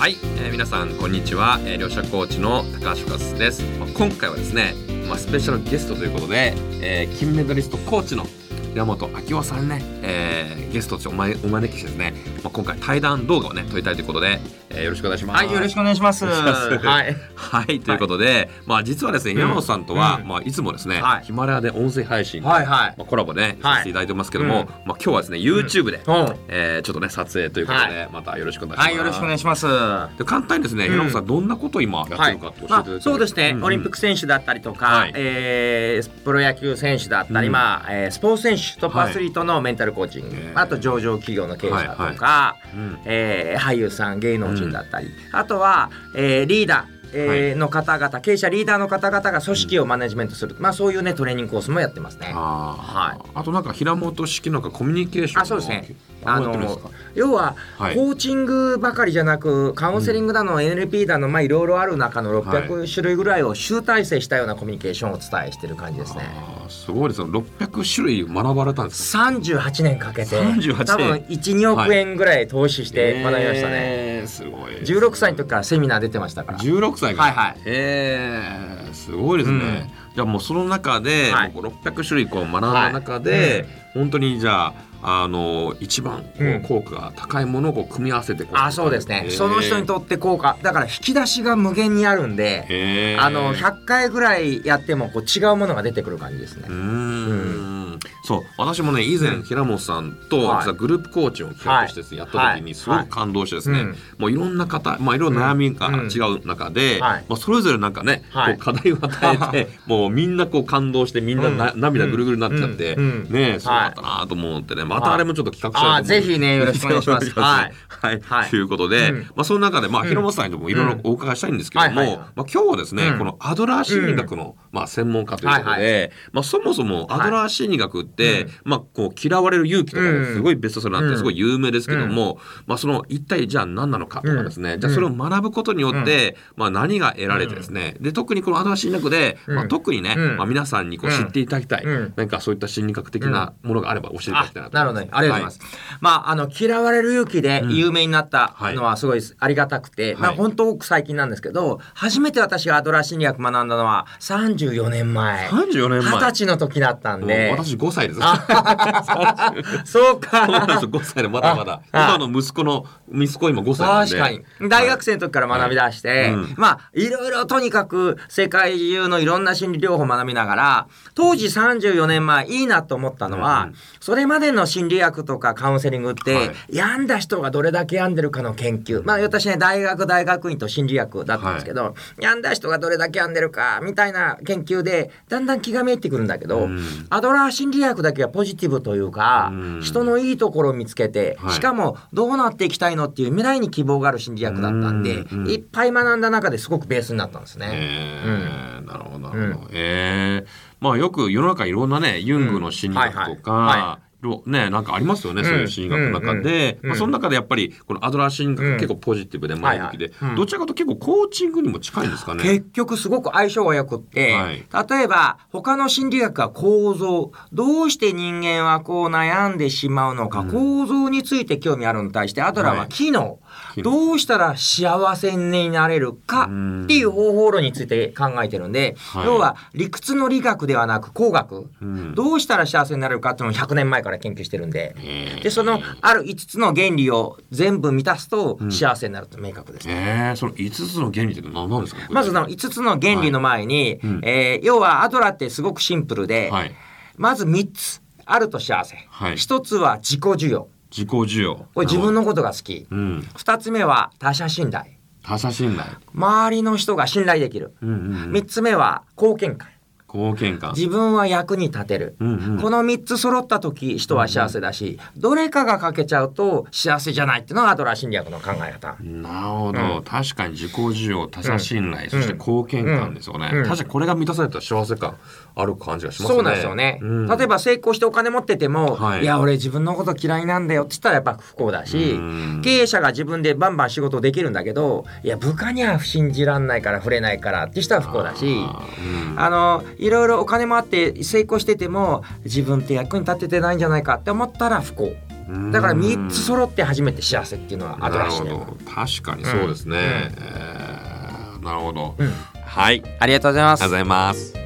はい、えー皆さんこんにちは、えー、両者コーチの高橋和です、まあ、今回はですね、まあ、スペシャルゲストということで、えー金メダリストコーチの山本明夫さんね、えーゲストとしてお前お招きしてですね、まあ、今回対談動画をね撮りたいということで、えーよろしくお願いします。はい、よろしくお願いします。はい。はいということで、まあ実はですね山本さんとは、うん。まあいつもですね、はい。ヒマラヤで音声配信、はいはい。まあ、コラボで、ね、はい。させていただいてますけども、うん。まあ今日はですね YouTube で、うん。えーちょっとね撮影ということで、はまたよろしくお願いします。はい、よろしくお願いします。はで簡単にですね、うん。平本さんどんなことを今やってるのかって教えていただい。て、まあ、そうですね、んん。オリンピック選手だったりとか、はい。えープロ野球選手だったり、うん。まあえースポーツ選手トップアスリートのメンタルコーチング、えーあと上場企業の経営者とか、えー俳優さん芸能人だったり、あとは、えーリーダーえーの方々経営者リーダーの方々が組織をマネジメントする、まあそういうねトレーニングコースもやってますね。あー、はい。あとなんか平本式なんかコミュニケーションあそうですねああの要は、はい。コーチングばかりじゃなくカウンセリングだの、NLP だのまあいろいろある中の600種類ぐらいを集大成したようなコミュニケーションをお伝えしてる感じですね。すごいです。ね600種類学ばれたんですか38年かけて。38年。多分12億円ぐらい投資して学びましたね、えーすごい16歳の時からセミナー出てましたから。16歳か。らはいはい。えーすごいですね、じゃあもうその中で、はい。もう600種類こう学んだ中で、本当にじゃああの一番こううん。効果が高いものをこう組み合わせてこあそうですね、その人にとって効果。だから引き出しが無限にあるんで、あの100回ぐらいやってもこう違うものが出てくる感じですね。うーんそう。私もね以前平本さんとはい。実はグループコーチを企画してやった時はい。にすごく感動してですね。うん。もういろんな方まあいろんな悩みがうん。違う中ではい。まあそれぞれなんかねはい。こう課題を与えてもうみんなこう感動してみんななうん。涙ぐるぐるになっちゃってうん。うん。ねそうだったなと思ってね。またあれもちょっと企画したいと思あぜひね よろしくお願いします。はい。はい。はい。ということでうん。まあその中でまあうん。平本さんにもいろいろお伺いしたいんですけどもはいはい。はいまあ今日はですねうん。このアドラー心理学のまあ専門家ということはいでまあそもそもアドラー心理学って、うんまあこう嫌われる勇気とかすごいベストセラーになってうん。すごい有名ですけども、まあその一体じゃあ何なのかとかですね、じゃあそれを学ぶことによって、まあ何が得られてですね、で特にこのアドラー心理学で、まあうん特にね、うん。まあ皆さんにこう知っていただきたい、うん。何かそういった心理学的なものがあれば教えていただきたいなと。なるほどね。ありがとうございます。まあ、あの、嫌われる勇気で有名になったのはすごいありがたくて、はい。まあ、本当最近なんですけど、初めて私がアドラー心理学学んだのは34年前。34年前。二十歳の時だったんで。私5歳です。そう そうか。なんです5歳でまだまだ。あ今の息子の、息子今5歳なんで。確かに。大学生の時から学び出して、はいうんまあ、いろいろとにかく世界中のいろんな心理療法を学びながら、当時34年前いいなと思ったのは、うんそれまでの心理学とかカウンセリングって、はい病んだ人がどれだけ病んでるかの研究。まあ、私ね、大学大学院と心理学だったんですけど、病んだ人がどれだけ病んでるか、みたいな研究で、だんだん気がめいってくるんだけど、うんアドラー心理学だけはポジティブというか、うん。人のいいところを見つけて、はい。しかもどうなっていきたいのっていう未来に希望がある心理学だったんで、うんうん。いっぱい学んだ中ですごくベースになったんですね。えーなるほどなるほど。えー。まあよく世の中いろんなねユングの心理学とうんはいか、はい。はろねなんかありますよね、そういう心理学の中で、まあ、その中でやっぱりこのアドラー心理学うん。結構ポジティブで前向きで、どちらかと結構コーチングにも近いんですかね。結局すごく相性が良くって、はい。例えば他の心理学は構造どうして人間はこう悩んでしまうのか、構造について興味あるのに対してアドラーははい。機能、機能どうしたら幸せになれるかうん。っていう方法論について考えてるんで、はい。要は理屈の理学ではなく工学、うん。どうしたら幸せになれるかっていうのを100年前から研究してるんで、でそのある5つの原理を全部満たすと幸せになると明確です。えー、その5つの原理って何なんですか？まずその5つの原理の前に、うん。えー要はアドラーってすごくシンプルで、はい。まず3つあると幸せ、はい。1つは自己需要自己需要。これ自分のことが好き、うん。2つ目は他者信頼。他者信頼。周りの人が信頼できる、うんうんうん。3つ目は貢献感貢献感。自分は役に立てる、うんうん。この3つ揃った時人は幸せだし、どれかが欠けちゃうと幸せじゃないっていうのがアドラー心理学の考え方。なるほど、うん。確かに自己需要他者信頼、んそして貢献感ですよね、うん。確かにこれが満たされたら幸せ感ある感じがしますね。そうなんですよね、うん。例えば成功してお金持ってても、はい。い、や俺自分のこと嫌いなんだよって言ったらやっぱ不幸だし、うん。経営者が自分でバンバン仕事できるんだけどいや部下には信じらんないから触れないからって人は不幸だしあのいろいろお金もあって成功してても自分って役に立ててないんじゃないかって思ったら不幸。うん。だから3つ揃って初めて幸せっていうのはアドラーシでなるほど。確かにそうですね、えーなるほど、うん。はい。ありありがとうございます。がとうございます